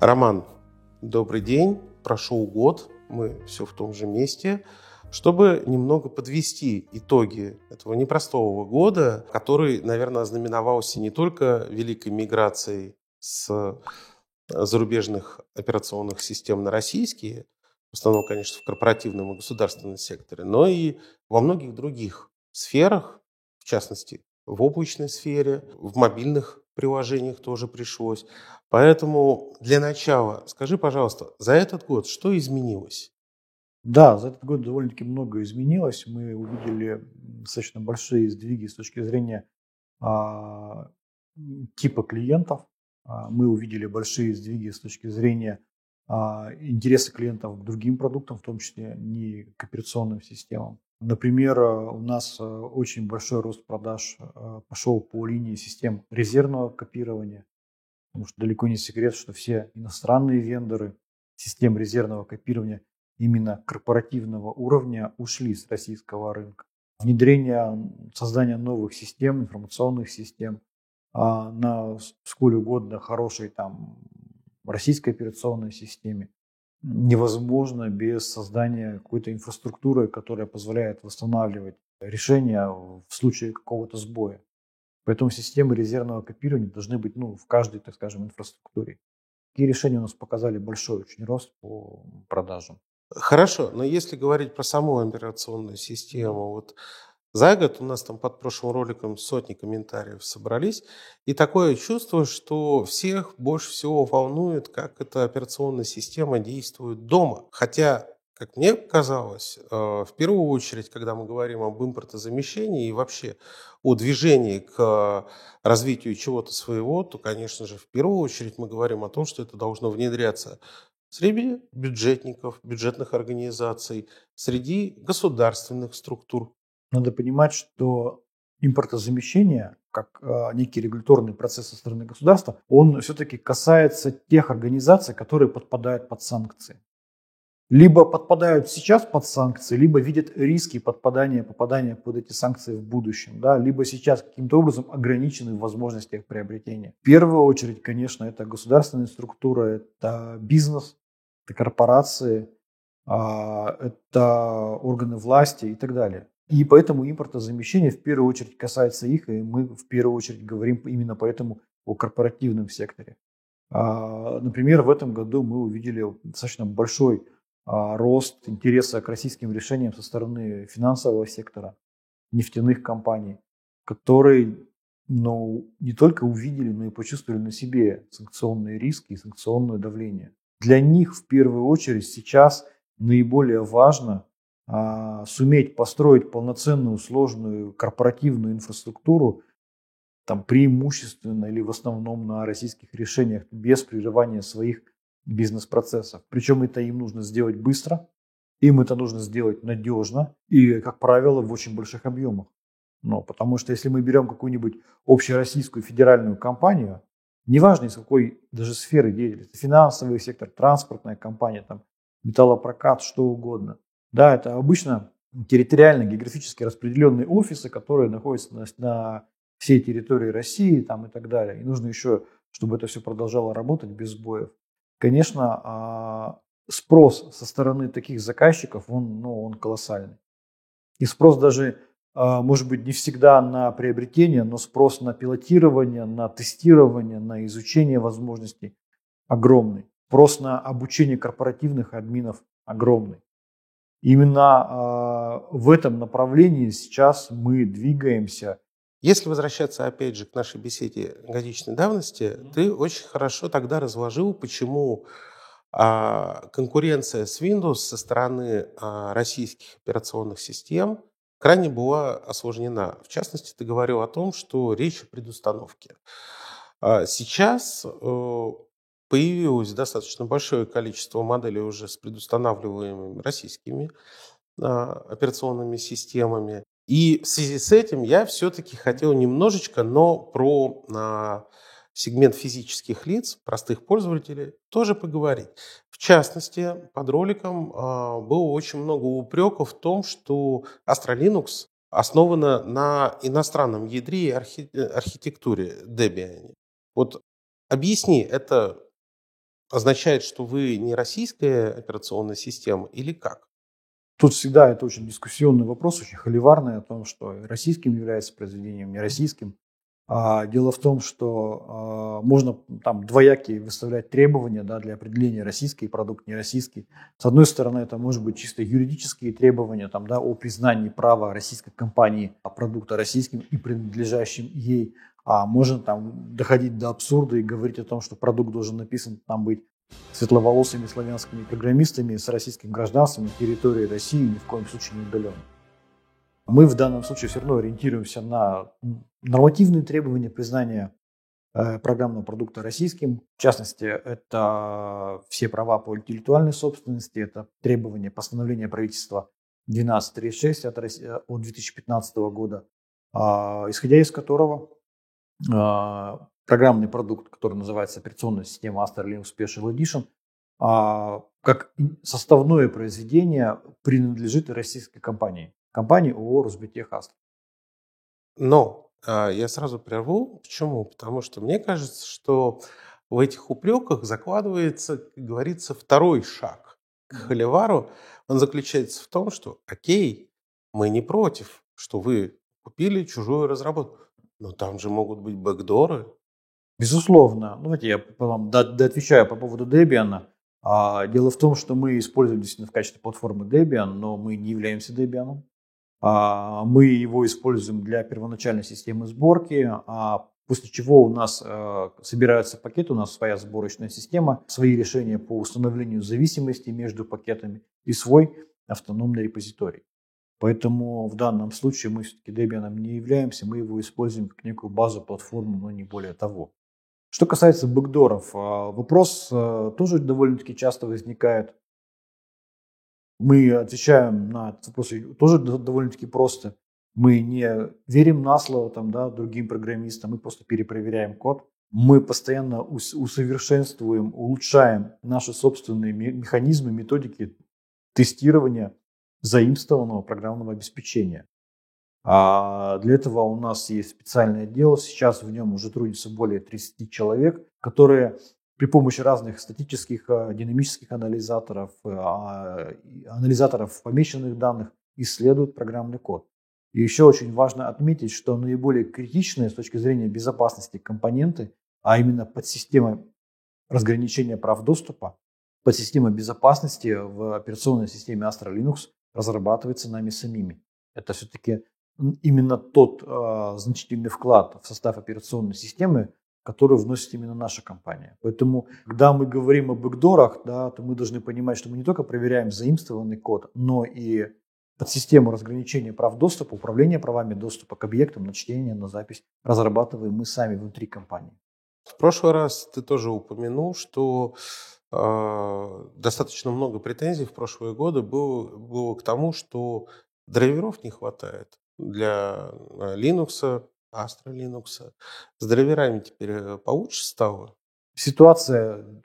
Роман, добрый день. Прошел год, мы все в том же месте. Чтобы немного подвести итоги этого непростого года, который, наверное, ознаменовался не только великой миграцией с зарубежных операционных систем на российские, в основном, конечно, в корпоративном и государственном секторе, но и во многих других сферах, в частности, в облачной сфере, в мобильных приложениях тоже пришлось. Поэтому для начала скажи, пожалуйста, за этот год что изменилось? Да, за этот год довольно-таки много изменилось. Мы увидели достаточно большие сдвиги с точки зрения а, типа клиентов. А, мы увидели большие сдвиги с точки зрения а, интереса клиентов к другим продуктам, в том числе не к операционным системам. Например, у нас э, очень большой рост продаж э, пошел по линии систем резервного копирования, потому что далеко не секрет, что все иностранные вендоры систем резервного копирования именно корпоративного уровня ушли с российского рынка. Внедрение, создание новых систем, информационных систем а, на сколь угодно хорошей там российской операционной системе невозможно без создания какой-то инфраструктуры, которая позволяет восстанавливать решения в случае какого-то сбоя. Поэтому системы резервного копирования должны быть ну, в каждой, так скажем, инфраструктуре. Такие решения у нас показали большой очень рост по продажам. Хорошо, но если говорить про саму операционную систему, вот за год у нас там под прошлым роликом сотни комментариев собрались, и такое чувство, что всех больше всего волнует, как эта операционная система действует дома. Хотя, как мне казалось, э, в первую очередь, когда мы говорим об импортозамещении и вообще о движении к развитию чего-то своего, то, конечно же, в первую очередь мы говорим о том, что это должно внедряться среди бюджетников, бюджетных организаций, среди государственных структур, надо понимать, что импортозамещение, как э, некий регуляторный процесс со стороны государства, он все-таки касается тех организаций, которые подпадают под санкции. Либо подпадают сейчас под санкции, либо видят риски подпадания, попадания под эти санкции в будущем, да, либо сейчас каким-то образом ограничены в возможностях приобретения. В первую очередь, конечно, это государственная структура, это бизнес, это корпорации, а, это органы власти и так далее. И поэтому импортозамещение в первую очередь касается их, и мы в первую очередь говорим именно поэтому о корпоративном секторе. А, например, в этом году мы увидели достаточно большой а, рост интереса к российским решениям со стороны финансового сектора, нефтяных компаний, которые ну, не только увидели, но и почувствовали на себе санкционные риски и санкционное давление. Для них в первую очередь сейчас наиболее важно а, суметь построить полноценную сложную корпоративную инфраструктуру, там преимущественно или в основном на российских решениях без прерывания своих бизнес-процессов. Причем это им нужно сделать быстро, им это нужно сделать надежно и, как правило, в очень больших объемах. Но потому что если мы берем какую-нибудь общероссийскую федеральную компанию, неважно из какой даже сферы деятельности, финансовый сектор, транспортная компания, там, металлопрокат, что угодно – да, это обычно территориально, географически распределенные офисы, которые находятся на, на всей территории России там, и так далее. И нужно еще, чтобы это все продолжало работать без сбоев. Конечно, а, спрос со стороны таких заказчиков, он, ну, он колоссальный. И спрос даже, а, может быть, не всегда на приобретение, но спрос на пилотирование, на тестирование, на изучение возможностей огромный. Спрос на обучение корпоративных админов огромный. Именно э, в этом направлении сейчас мы двигаемся. Если возвращаться опять же к нашей беседе годичной давности, mm-hmm. ты очень хорошо тогда разложил, почему э, конкуренция с Windows со стороны э, российских операционных систем крайне была осложнена. В частности, ты говорил о том, что речь о предустановке. Сейчас э, появилось достаточно большое количество моделей уже с предустанавливаемыми российскими а, операционными системами. И в связи с этим я все-таки хотел немножечко, но про а, сегмент физических лиц, простых пользователей, тоже поговорить. В частности, под роликом а, было очень много упреков в том, что Astra Linux основана на иностранном ядре и архи- архитектуре Debian. Вот объясни, это означает, что вы не российская операционная система или как? Тут всегда это очень дискуссионный вопрос, очень холиварный о том, что российским является произведением, не российским. А дело в том, что а, можно там двоякие выставлять требования да, для определения российский продукт, не российский. С одной стороны, это может быть чисто юридические требования там, да, о признании права российской компании продукта российским и принадлежащим ей. А можно там доходить до абсурда и говорить о том, что продукт должен написан там быть светловолосыми славянскими программистами с российским гражданством на территории России ни в коем случае не удален. Мы в данном случае все равно ориентируемся на нормативные требования признания э, программного продукта российским. В частности, это все права по интеллектуальной собственности, это требования постановления правительства 1236 от, от 2015 года, а, исходя из которого программный продукт, который называется операционная система Astra Linux Special Edition, а, как составное произведение принадлежит российской компании компании ООО «Росбитех Астра». Но а, я сразу прерву. Почему? Потому что мне кажется, что в этих упреках закладывается, как говорится, второй шаг к холивару. Он заключается в том, что окей, мы не против, что вы купили чужую разработку, но там же могут быть бэкдоры. Безусловно. Ну, давайте я вам отвечаю по поводу Debian. А, дело в том, что мы используем действительно в качестве платформы Debian, но мы не являемся Debian. А, мы его используем для первоначальной системы сборки, а после чего у нас э, собираются пакеты, у нас своя сборочная система, свои решения по установлению зависимости между пакетами и свой автономный репозиторий. Поэтому в данном случае мы все-таки Debian не являемся, мы его используем как некую базу, платформу, но не более того. Что касается бэкдоров, а, вопрос э, тоже довольно-таки часто возникает. Мы отвечаем на этот вопрос тоже довольно-таки просто. Мы не верим на слово там, да, другим программистам, мы просто перепроверяем код. Мы постоянно усовершенствуем, улучшаем наши собственные механизмы, методики тестирования заимствованного программного обеспечения. А для этого у нас есть специальное отдел, сейчас в нем уже трудится более 30 человек, которые при помощи разных статических, э, динамических анализаторов, э, а, анализаторов помещенных данных исследуют программный код. И еще очень важно отметить, что наиболее критичные с точки зрения безопасности компоненты, а именно подсистема разграничения прав доступа, подсистема безопасности в операционной системе Astra Linux разрабатывается нами самими. Это все-таки именно тот э, значительный вклад в состав операционной системы, которую вносит именно наша компания. Поэтому, когда мы говорим о бэкдорах, да, то мы должны понимать, что мы не только проверяем заимствованный код, но и подсистему разграничения прав доступа, управления правами доступа к объектам на чтение, на запись разрабатываем мы сами внутри компании. В прошлый раз ты тоже упомянул, что достаточно много претензий в прошлые годы было, было к тому, что драйверов не хватает для э, Linux, Astra Linux. С драйверами теперь э, получше стало? Ситуация,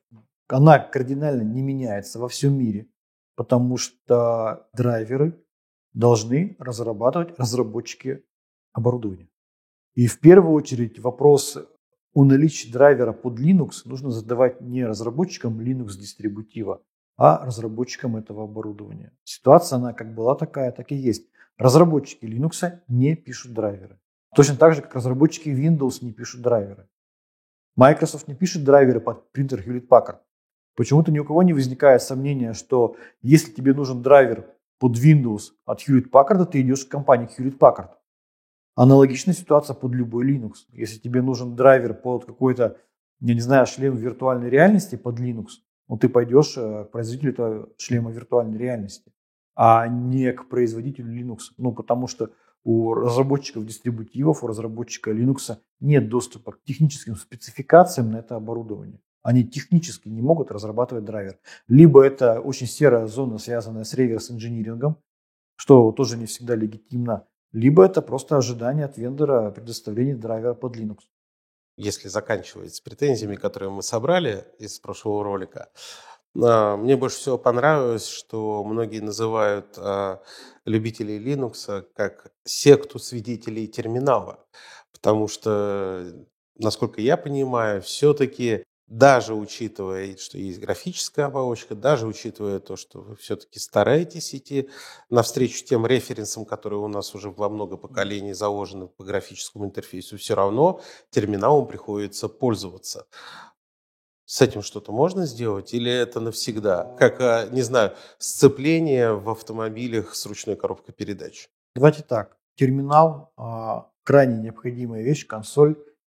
она кардинально не меняется во всем мире, потому что драйверы должны разрабатывать разработчики оборудования. И в первую очередь вопрос о наличии драйвера под Linux нужно задавать не разработчикам Linux дистрибутива, а разработчикам этого оборудования. Ситуация, она как была такая, так и есть. Разработчики Linux не пишут драйверы. Точно так же, как разработчики Windows не пишут драйверы. Microsoft не пишет драйверы под принтер Hewlett Packard. Почему-то ни у кого не возникает сомнения, что если тебе нужен драйвер под Windows от Hewlett Packard, ты идешь к компании Hewlett Packard. Аналогичная ситуация под любой Linux. Если тебе нужен драйвер под какой-то, я не знаю, шлем виртуальной реальности под Linux, ну ты пойдешь э, к производителю этого шлема виртуальной реальности, а не к производителю Linux. Ну, потому что у разработчиков дистрибутивов, у разработчика Linux нет доступа к техническим спецификациям на это оборудование. Они технически не могут разрабатывать драйвер. Либо это очень серая зона, связанная с реверс-инжинирингом, что тоже не всегда легитимно, либо это просто ожидание от вендора предоставления драйвера под Linux. Если заканчивать с претензиями, которые мы собрали из прошлого ролика, а, мне больше всего понравилось, что многие называют а, любителей Linux как секту свидетелей терминала, потому что, насколько я понимаю, все-таки даже учитывая, что есть графическая оболочка, даже учитывая то, что вы все-таки стараетесь идти навстречу тем референсам, которые у нас уже во много поколений заложены по графическому интерфейсу, все равно терминалом приходится пользоваться. С этим что-то можно сделать или это навсегда? Как, а, не знаю, сцепление в автомобилях с ручной коробкой передач? Давайте так. Терминал а, крайне необходимая вещь, консоль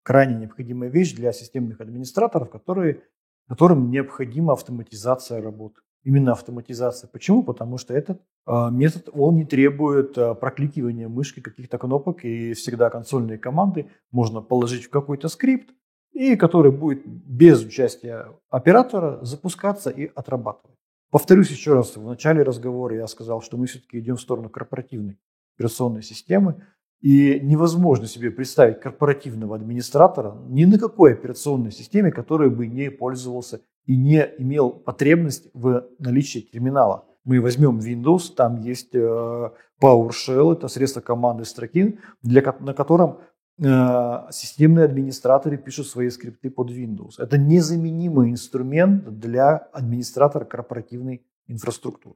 крайне необходимая вещь для системных администраторов, которые, которым необходима автоматизация работы. Именно автоматизация. Почему? Потому что этот э, метод, он не требует э, прокликивания мышки каких-то кнопок, и всегда консольные команды можно положить в какой-то скрипт, и который будет без участия оператора запускаться и отрабатывать. Повторюсь еще раз, в начале разговора я сказал, что мы все-таки идем в сторону корпоративной операционной системы, и невозможно себе представить корпоративного администратора ни на какой операционной системе, который бы не пользовался и не имел потребность в наличии терминала. Мы возьмем Windows, там есть э, PowerShell, это средство команды строки, для, на котором э, системные администраторы пишут свои скрипты под Windows. Это незаменимый инструмент для администратора корпоративной инфраструктуры.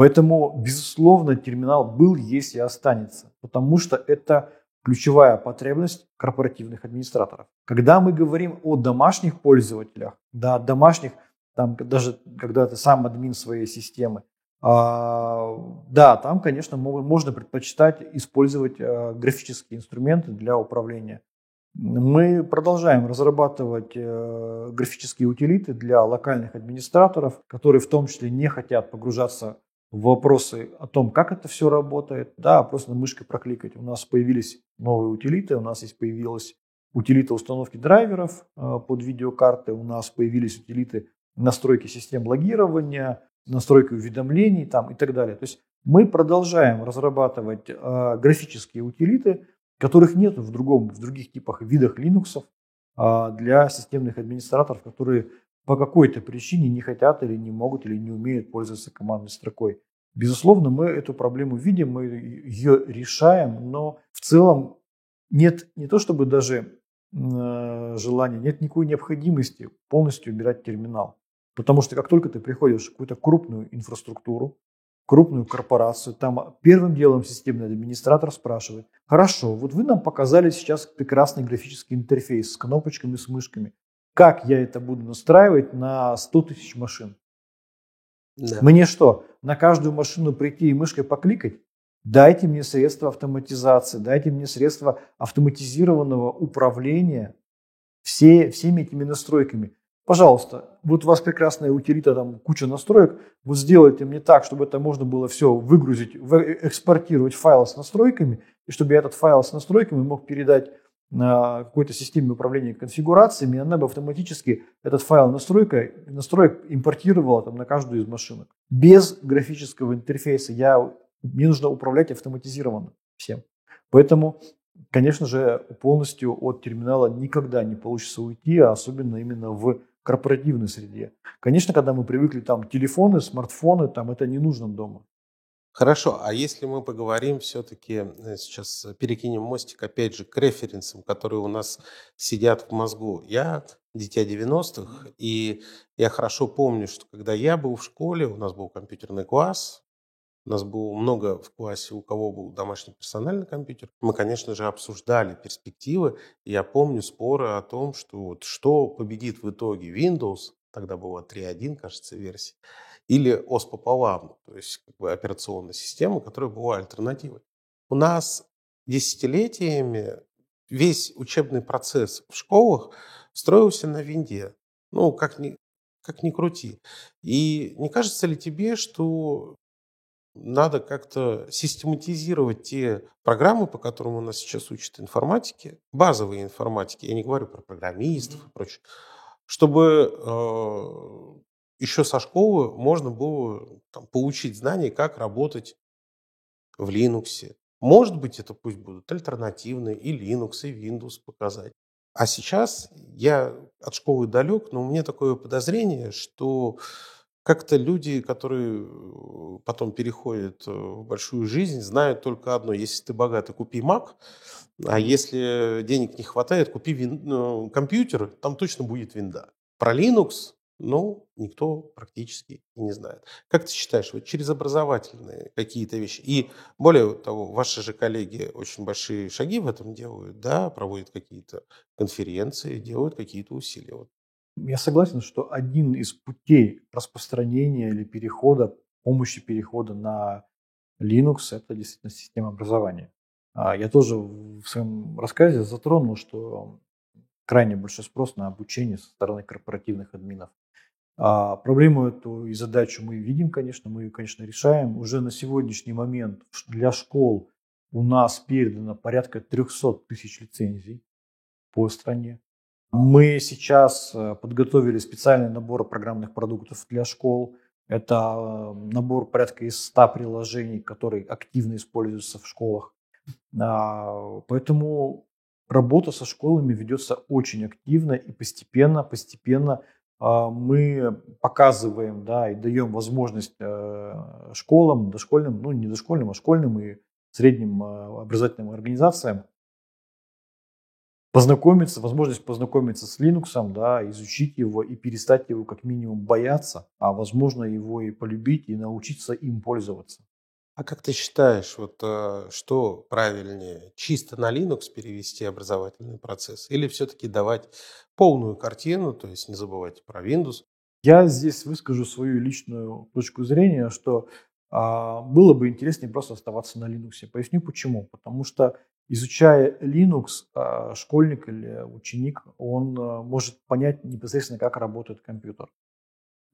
Поэтому, безусловно, терминал был, есть и останется, потому что это ключевая потребность корпоративных администраторов. Когда мы говорим о домашних пользователях, да, домашних, там, даже когда ты сам админ своей системы, а, да, там, конечно, можно предпочитать использовать а, графические инструменты для управления. Мы продолжаем разрабатывать э, графические утилиты для локальных администраторов, которые в том числе не хотят погружаться вопросы о том, как это все работает, да, просто мышкой прокликать. У нас появились новые утилиты, у нас есть появилась утилита установки драйверов э, под видеокарты, у нас появились утилиты настройки систем логирования, настройки уведомлений там, и так далее. То есть мы продолжаем разрабатывать э, графические утилиты, которых нет в, другом, в других типах видах Linux э, для системных администраторов, которые по какой-то причине не хотят или не могут или не умеют пользоваться командной строкой. Безусловно, мы эту проблему видим, мы ее решаем, но в целом нет не то чтобы даже э, желания, нет никакой необходимости полностью убирать терминал. Потому что как только ты приходишь в какую-то крупную инфраструктуру, крупную корпорацию, там первым делом системный администратор спрашивает, хорошо, вот вы нам показали сейчас прекрасный графический интерфейс с кнопочками, с мышками. Как я это буду настраивать на 100 тысяч машин? Да. Мне что, на каждую машину прийти и мышкой покликать? Дайте мне средства автоматизации, дайте мне средства автоматизированного управления все, всеми этими настройками. Пожалуйста, вот у вас прекрасная утилита, там куча настроек, вот сделайте мне так, чтобы это можно было все выгрузить, экспортировать файл с настройками, и чтобы я этот файл с настройками мог передать какой-то системе управления конфигурациями, она бы автоматически этот файл настройка, настроек импортировала там, на каждую из машинок. Без графического интерфейса я, мне нужно управлять автоматизированно всем. Поэтому, конечно же, полностью от терминала никогда не получится уйти, а особенно именно в корпоративной среде. Конечно, когда мы привыкли там телефоны, смартфоны, там это не нужно дома. Хорошо, а если мы поговорим все-таки, э, сейчас перекинем мостик опять же к референсам, которые у нас сидят в мозгу. Я дитя 90-х, и я хорошо помню, что когда я был в школе, у нас был компьютерный класс, у нас было много в классе, у кого был домашний персональный компьютер. Мы, конечно же, обсуждали перспективы. Я помню споры о том, что вот что победит в итоге Windows, тогда было 3.1, кажется, версия, или ОС пополам, то есть как бы операционная система, которая была альтернативой. У нас десятилетиями весь учебный процесс в школах строился на винде. Ну, как ни, как ни крути. И не кажется ли тебе, что надо как-то систематизировать те программы, по которым у нас сейчас учат информатики, базовые информатики, я не говорю про программистов и прочее, чтобы э, еще со школы можно было там, получить знания, как работать в Linux. Может быть, это пусть будут альтернативные и Linux, и Windows показать. А сейчас я от школы далек, но у меня такое подозрение, что как-то люди, которые э, потом переходят э, в большую жизнь, знают только одно. Если ты богатый, купи Mac, а если денег не хватает, купи вин... Э, компьютер, там точно будет винда. Про Linux, ну, никто практически не знает. Как ты считаешь, вот через образовательные какие-то вещи, и более того, ваши же коллеги очень большие шаги в этом делают, да, проводят какие-то конференции, делают какие-то усилия. Вот. Я согласен, что один из путей распространения или перехода, помощи перехода на Linux – это действительно система образования. А я тоже в своем рассказе затронул, что крайне большой спрос на обучение со стороны корпоративных админов. А проблему эту и задачу мы видим, конечно, мы ее, конечно, решаем. Уже на сегодняшний момент для школ у нас передано порядка 300 тысяч лицензий по стране. Мы сейчас э, подготовили специальный набор программных продуктов для школ. Это э, набор порядка из 100 приложений, которые активно используются в школах. А, поэтому работа со школами ведется очень активно и постепенно, постепенно мы показываем, да, и даем возможность э, школам, дошкольным, ну не дошкольным, а школьным и средним э, образовательным организациям познакомиться, возможность познакомиться с Linux, да, изучить его и перестать его как минимум бояться, а возможно его и полюбить и научиться им пользоваться. А как ты считаешь, вот э, что правильнее, чисто на Linux перевести образовательный процесс или все-таки давать полную картину, то есть не забывать про Windows? Я здесь выскажу свою личную точку зрения, что а, было бы интереснее просто оставаться на Linux. Поясню почему. Потому что изучая Linux, а, школьник или ученик, он а, может понять непосредственно, как работает компьютер.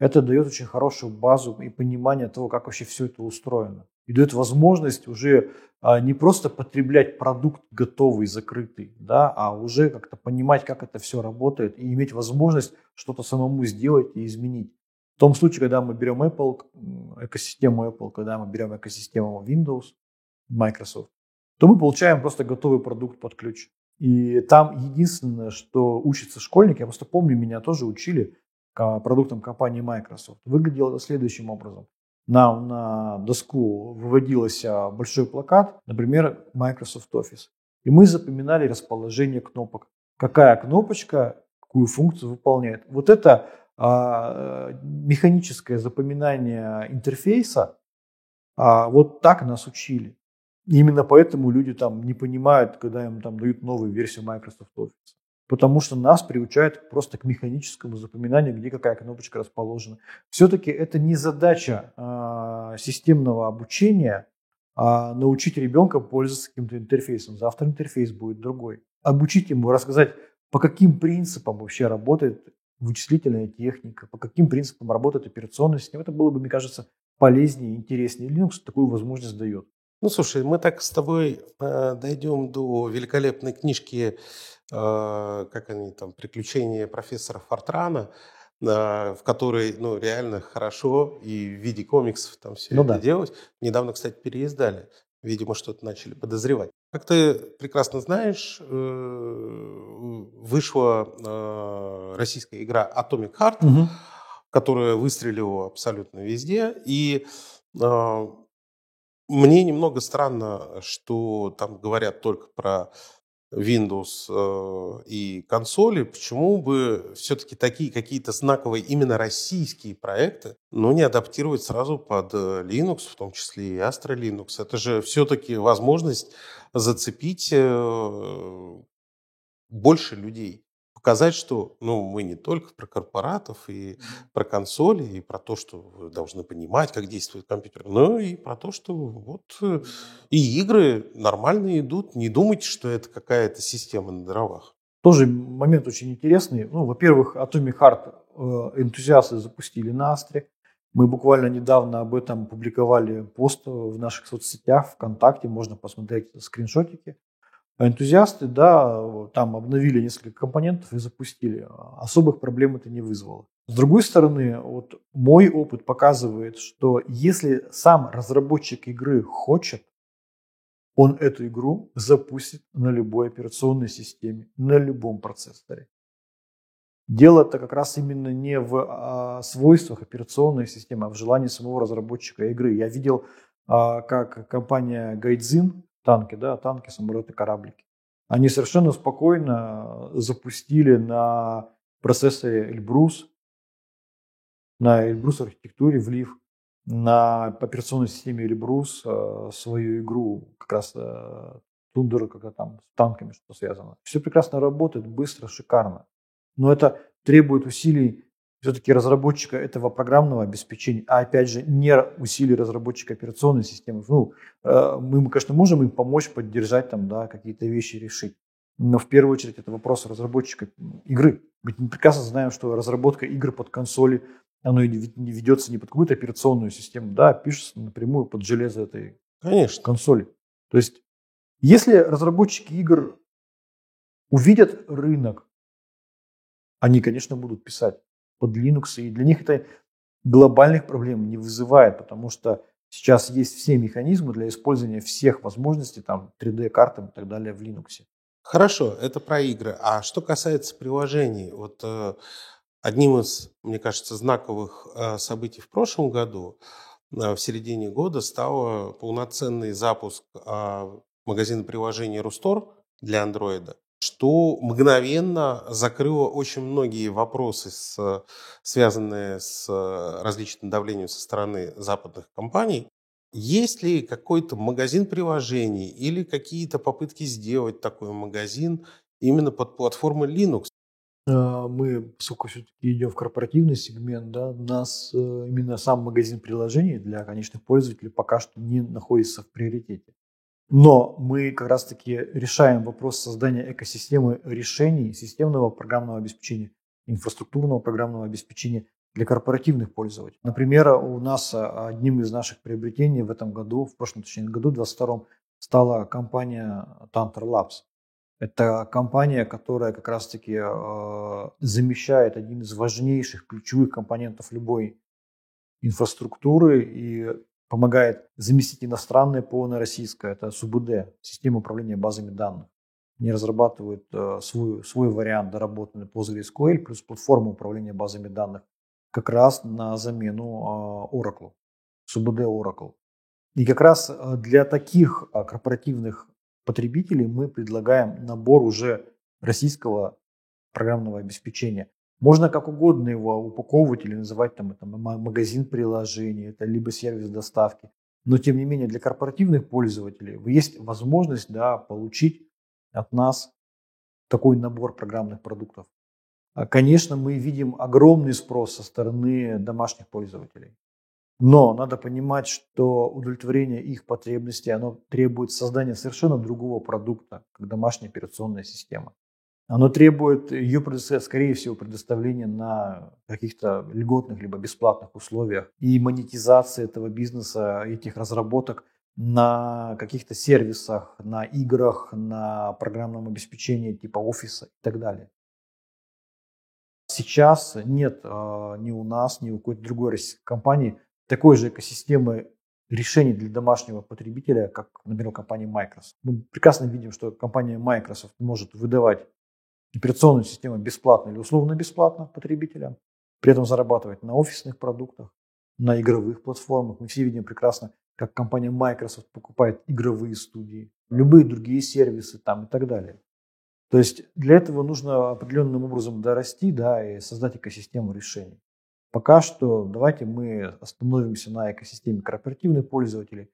Это дает очень хорошую базу и понимание того, как вообще все это устроено и дает возможность уже а, не просто потреблять продукт готовый, закрытый, да, а уже как-то понимать, как это все работает и иметь возможность что-то самому сделать и изменить. В том случае, когда мы берем Apple, экосистему Apple, когда мы берем экосистему Windows, Microsoft, то мы получаем просто готовый продукт под ключ. И там единственное, что учится школьник, я просто помню, меня тоже учили продуктам компании Microsoft. Выглядело это следующим образом нам на доску выводился большой плакат, например, Microsoft Office. И мы запоминали расположение кнопок. Какая кнопочка какую функцию выполняет. Вот это а, механическое запоминание интерфейса, а, вот так нас учили. Именно поэтому люди там не понимают, когда им там дают новую версию Microsoft Office потому что нас приучают просто к механическому запоминанию, где какая кнопочка расположена. Все-таки это не задача э, системного обучения а научить ребенка пользоваться каким-то интерфейсом. Завтра интерфейс будет другой. Обучить ему, рассказать, по каким принципам вообще работает вычислительная техника, по каким принципам работает операционная система. Это было бы, мне кажется, полезнее интереснее. Linux такую возможность дает. Ну, слушай, мы так с тобой э, дойдем до великолепной книжки Э, как они там, «Приключения профессора Фортрана», э, в которой, ну, реально хорошо и в виде комиксов там все ну, это да. делать. Недавно, кстати, переиздали. Видимо, что-то начали подозревать. Как ты прекрасно знаешь, э, вышла российская игра Atomic Heart, угу. которая выстрелила абсолютно везде. И мне немного странно, что там говорят только про Windows э, и консоли, почему бы все-таки такие какие-то знаковые именно российские проекты, но не адаптировать сразу под э, Linux, в том числе и Astra Linux. Это же все-таки возможность зацепить э, больше людей показать, что ну, мы не только про корпоратов и про консоли, и про то, что вы должны понимать, как действует компьютер, но и про то, что вот э, и игры нормально идут. Не думайте, что это какая-то система на дровах. Тоже момент очень интересный. Ну, во-первых, Atomic Heart э, энтузиасты запустили на Астре. Мы буквально недавно об этом публиковали пост в наших соцсетях, ВКонтакте, можно посмотреть скриншотики. Энтузиасты, да, там обновили несколько компонентов и запустили. Особых проблем это не вызвало. С другой стороны, вот мой опыт показывает, что если сам разработчик игры хочет, он эту игру запустит на любой операционной системе, на любом процессоре. Дело-то как раз именно не в а, свойствах операционной системы, а в желании самого разработчика игры. Я видел, а, как компания Гайдзин танки, да, танки, самолеты, кораблики. Они совершенно спокойно запустили на процессоре Эльбрус, на Эльбрус архитектуре влив на операционной системе Эльбрус э, свою игру, как раз э, Тундер, когда там с танками что связано. Все прекрасно работает, быстро, шикарно. Но это требует усилий все-таки разработчика этого программного обеспечения, а опять же не усилий разработчика операционной системы. Ну, э, мы, конечно, можем им помочь, поддержать там, да, какие-то вещи решить. Но в первую очередь это вопрос разработчика игры. Ведь мы прекрасно знаем, что разработка игр под консоли, оно не ведется не под какую-то операционную систему, да, а пишется напрямую под железо этой Конечно. консоли. То есть, если разработчики игр увидят рынок, они, конечно, будут писать под Linux, и для них это глобальных проблем не вызывает, потому что сейчас есть все механизмы для использования всех возможностей, там 3D-картам и так далее в Linux. Хорошо, это про игры. А что касается приложений, вот э, одним из, мне кажется, знаковых э, событий в прошлом году, э, в середине года, стал полноценный запуск э, магазина приложений Рустор для андроида что мгновенно закрыло очень многие вопросы, с, связанные с различным давлением со стороны западных компаний. Есть ли какой-то магазин приложений или какие-то попытки сделать такой магазин именно под платформой Linux? А, мы, поскольку все-таки идем в корпоративный сегмент, да, у нас э, именно сам магазин приложений для конечных пользователей пока что не находится в приоритете. Но мы как раз-таки решаем вопрос создания экосистемы решений системного программного обеспечения, инфраструктурного программного обеспечения для корпоративных пользователей. Например, у нас а, одним из наших приобретений в этом году, в прошлом, точнее, году, 2022, стала компания Tanter Labs. Это компания, которая как раз-таки э, замещает один из важнейших ключевых компонентов любой инфраструктуры и помогает заместить иностранное ПО на российское. Это СУБД, система управления базами данных. Они разрабатывают э, свой, свой вариант доработанный PostgreSQL плюс платформу управления базами данных как раз на замену э, Oracle, СУБД Oracle. И как раз э, для таких э, корпоративных потребителей мы предлагаем набор уже российского программного обеспечения. Можно как угодно его упаковывать или называть там это магазин приложений, это либо сервис доставки. Но тем не менее для корпоративных пользователей есть возможность да, получить от нас такой набор программных продуктов. А, конечно, мы видим огромный спрос со стороны домашних пользователей. Но надо понимать, что удовлетворение их потребностей оно требует создания совершенно другого продукта, как домашняя операционная система. Оно требует ее, скорее всего, предоставления на каких-то льготных либо бесплатных условиях и монетизации этого бизнеса, этих разработок на каких-то сервисах, на играх, на программном обеспечении типа офиса и так далее. Сейчас нет э, ни у нас, ни у какой-то другой российской компании такой же экосистемы решений для домашнего потребителя, как, например, компания Microsoft. Мы прекрасно видим, что компания Microsoft может выдавать операционную систему бесплатно или условно-бесплатно потребителям, при этом зарабатывать на офисных продуктах, на игровых платформах. Мы все видим прекрасно, как компания Microsoft покупает игровые студии, любые другие сервисы там и так далее. То есть для этого нужно определенным образом дорасти да, и создать экосистему решений. Пока что давайте мы остановимся на экосистеме корпоративных пользователей.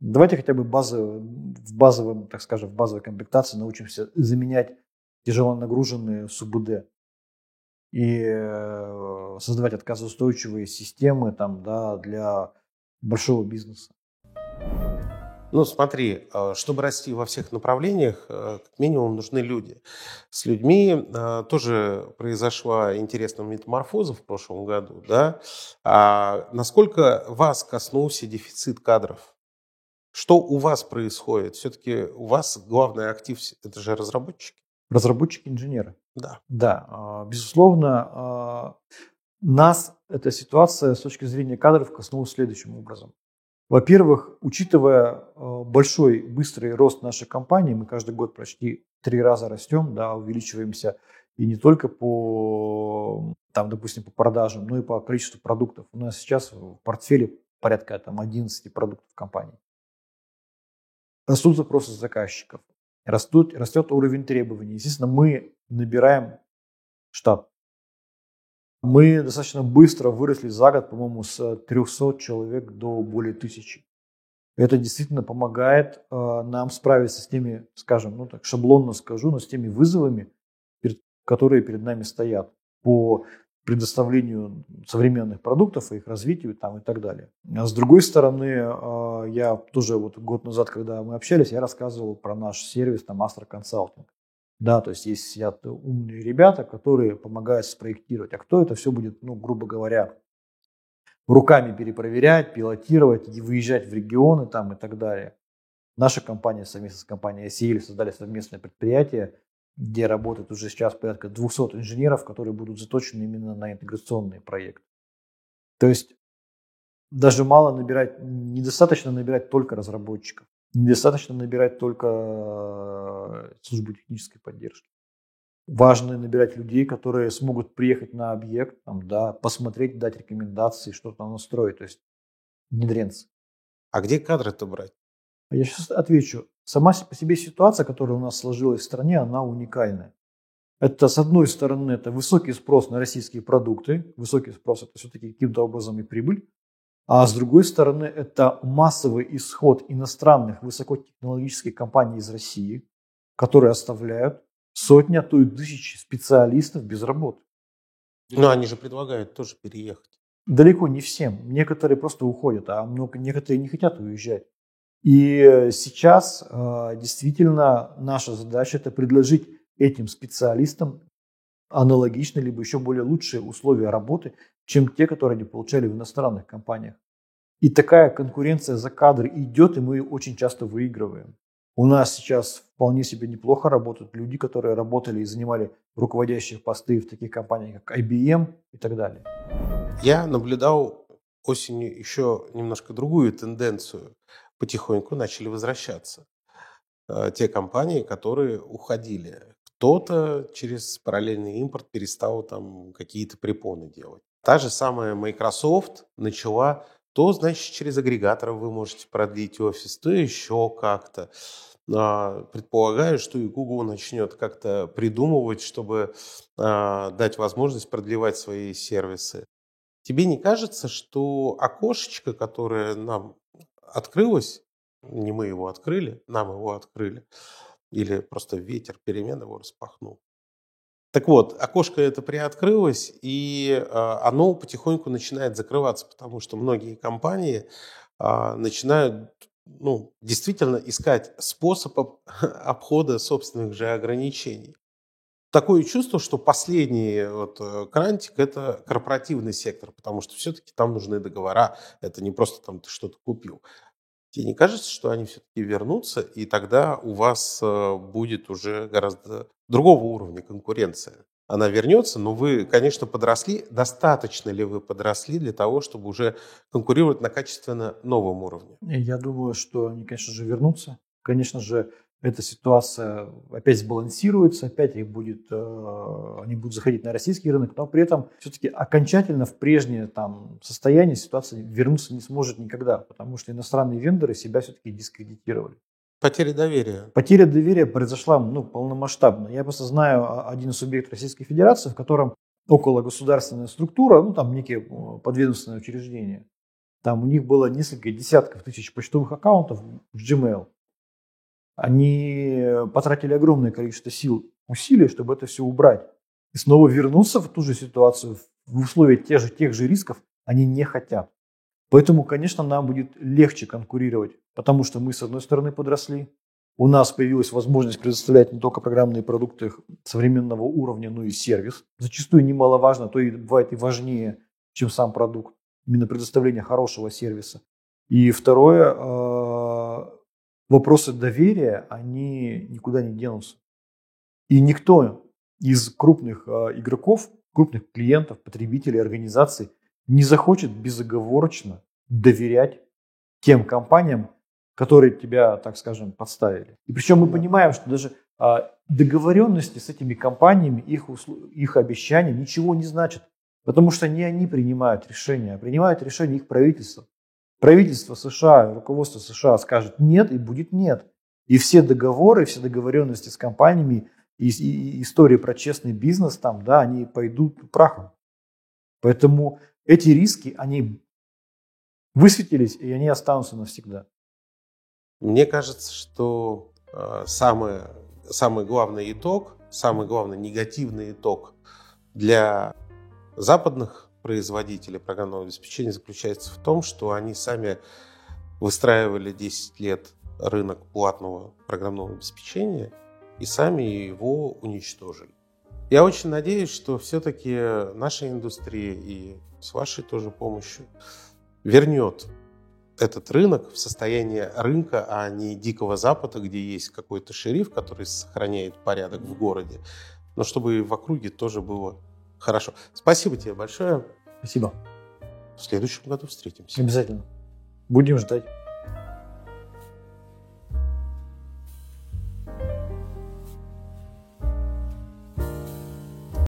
Давайте хотя бы базовый, в базовом, так скажем, в базовой комплектации научимся заменять тяжело нагруженные СУБД и э, создавать отказоустойчивые системы там, да, для большого бизнеса. Ну, смотри, э, чтобы расти во всех направлениях, э, как минимум нужны люди. С людьми тоже произошла интересная метаморфоза в прошлом году. Да? А насколько вас коснулся дефицит кадров? Что у вас происходит? Все-таки у вас главный актив – это же разработчики. Разработчики-инженеры. Да. Да, а, безусловно, а, нас эта ситуация с точки зрения кадров коснулась следующим образом. Во-первых, учитывая а, большой, быстрый рост нашей компании, мы каждый год почти три раза растем, да, увеличиваемся и не только по, там, допустим, по продажам, но и по количеству продуктов. У нас сейчас в портфеле порядка там, 11 продуктов компании. Растут запросы заказчиков растут, растет уровень требований. Естественно, мы набираем штат. Мы достаточно быстро выросли за год, по-моему, с 300 человек до более тысячи. Это действительно помогает э, нам справиться с теми, скажем, ну так шаблонно скажу, но с теми вызовами, перед, которые перед нами стоят по предоставлению современных продуктов и их развитию там, и так далее. А с другой стороны, э, я тоже вот год назад, когда мы общались, я рассказывал про наш сервис там Astra Consulting. Да, то есть есть сидят умные ребята, которые помогают спроектировать. А кто это все будет, ну, грубо говоря, руками перепроверять, пилотировать, выезжать в регионы там и так далее. Наша компания совместно с компанией ACL создали совместное предприятие, где работает уже сейчас порядка 200 инженеров, которые будут заточены именно на интеграционные проекты. То есть даже мало набирать, недостаточно набирать только разработчиков. Недостаточно набирать только э, службу технической поддержки. Важно набирать людей, которые смогут приехать на объект, там, да, посмотреть, дать рекомендации, что-то настроить, то есть внедренцы. А где кадры-то брать? Я сейчас отвечу. Сама по себе ситуация, которая у нас сложилась в стране, она уникальная. Это, с одной стороны, это высокий спрос на российские продукты. Высокий спрос – это все-таки каким-то образом и прибыль. А с другой стороны, это массовый исход иностранных высокотехнологических компаний из России, которые оставляют сотни, а то и тысячи специалистов без работы. Но они же предлагают тоже переехать. Далеко не всем. Некоторые просто уходят, а много, некоторые не хотят уезжать. И сейчас э, действительно наша задача это предложить этим специалистам аналогичные, либо еще более лучшие условия работы, чем те, которые они получали в иностранных компаниях. И такая конкуренция за кадры идет, и мы очень часто выигрываем. У нас сейчас вполне себе неплохо работают люди, которые работали и занимали руководящие посты в таких компаниях, как IBM и так далее. Я наблюдал осенью еще немножко другую тенденцию. Потихоньку начали возвращаться э, те компании, которые уходили. Кто-то через параллельный импорт перестал там какие-то препоны делать. Та же самая Microsoft начала то, значит, через агрегаторов вы можете продлить офис, то еще как-то. А, предполагаю, что и Google начнет как-то придумывать, чтобы а, дать возможность продлевать свои сервисы. Тебе не кажется, что окошечко, которое нам открылось, не мы его открыли, нам его открыли, или просто ветер перемен его распахнул, так вот, окошко это приоткрылось, и а, оно потихоньку начинает закрываться, потому что многие компании а, начинают ну, действительно искать способ обхода собственных же ограничений. Такое чувство, что последний вот э, крантик – это корпоративный сектор, потому что все-таки там нужны договора, это не просто там ты что-то купил. Тебе не кажется, что они все-таки вернутся, и тогда у вас э, будет уже гораздо другого уровня конкуренция? Она вернется, но вы, конечно, подросли. Достаточно ли вы подросли для того, чтобы уже конкурировать на качественно новом уровне? Я думаю, что они, конечно же, вернутся. Конечно же, эта ситуация опять сбалансируется, опять их будет, э, они будут заходить на российский рынок, но при этом все-таки окончательно в прежнее там, состояние ситуация вернуться не сможет никогда, потому что иностранные вендоры себя все-таки дискредитировали. Потеря доверия. Потеря доверия произошла ну, полномасштабно. Я просто знаю один субъект Российской Федерации, в котором около государственная структура, ну там некие э, подведомственные учреждения. Там у них было несколько десятков тысяч почтовых аккаунтов в Gmail. Они потратили огромное количество сил, усилий, чтобы это все убрать. И снова вернуться в ту же ситуацию в условиях тех же, тех же рисков они не хотят. Поэтому, конечно, нам будет легче конкурировать, потому что мы, с одной стороны, подросли, у нас появилась возможность предоставлять не только программные продукты современного уровня, но и сервис. Зачастую немаловажно, то и бывает и важнее, чем сам продукт. Именно предоставление хорошего сервиса. И второе, а, вопросы доверия, они никуда не денутся. И никто из крупных э, игроков, крупных клиентов, потребителей, организаций не захочет безоговорочно доверять тем компаниям, которые тебя, так скажем, подставили. И причем мы понимаем, что даже а, договоренности с этими компаниями, их, их обещания ничего не значат. Потому что не они принимают решения, а принимают решения их правительства правительство США, руководство США скажет нет и будет нет. И все договоры, все договоренности с компаниями и, и истории про честный бизнес там, да, они пойдут прахом. Поэтому эти риски, они высветились, и они останутся навсегда. Мне кажется, что э, самый, самый главный итог, самый главный негативный итог для западных производителей программного обеспечения заключается в том, что они сами выстраивали 10 лет рынок платного программного обеспечения и сами его уничтожили. Я очень надеюсь, что все-таки наша индустрия и с вашей тоже помощью вернет этот рынок в состояние рынка, а не дикого запада, где есть какой-то шериф, который сохраняет порядок в городе, но чтобы в округе тоже было хорошо. Спасибо тебе большое. Спасибо. В следующем году встретимся. Обязательно. Будем ждать.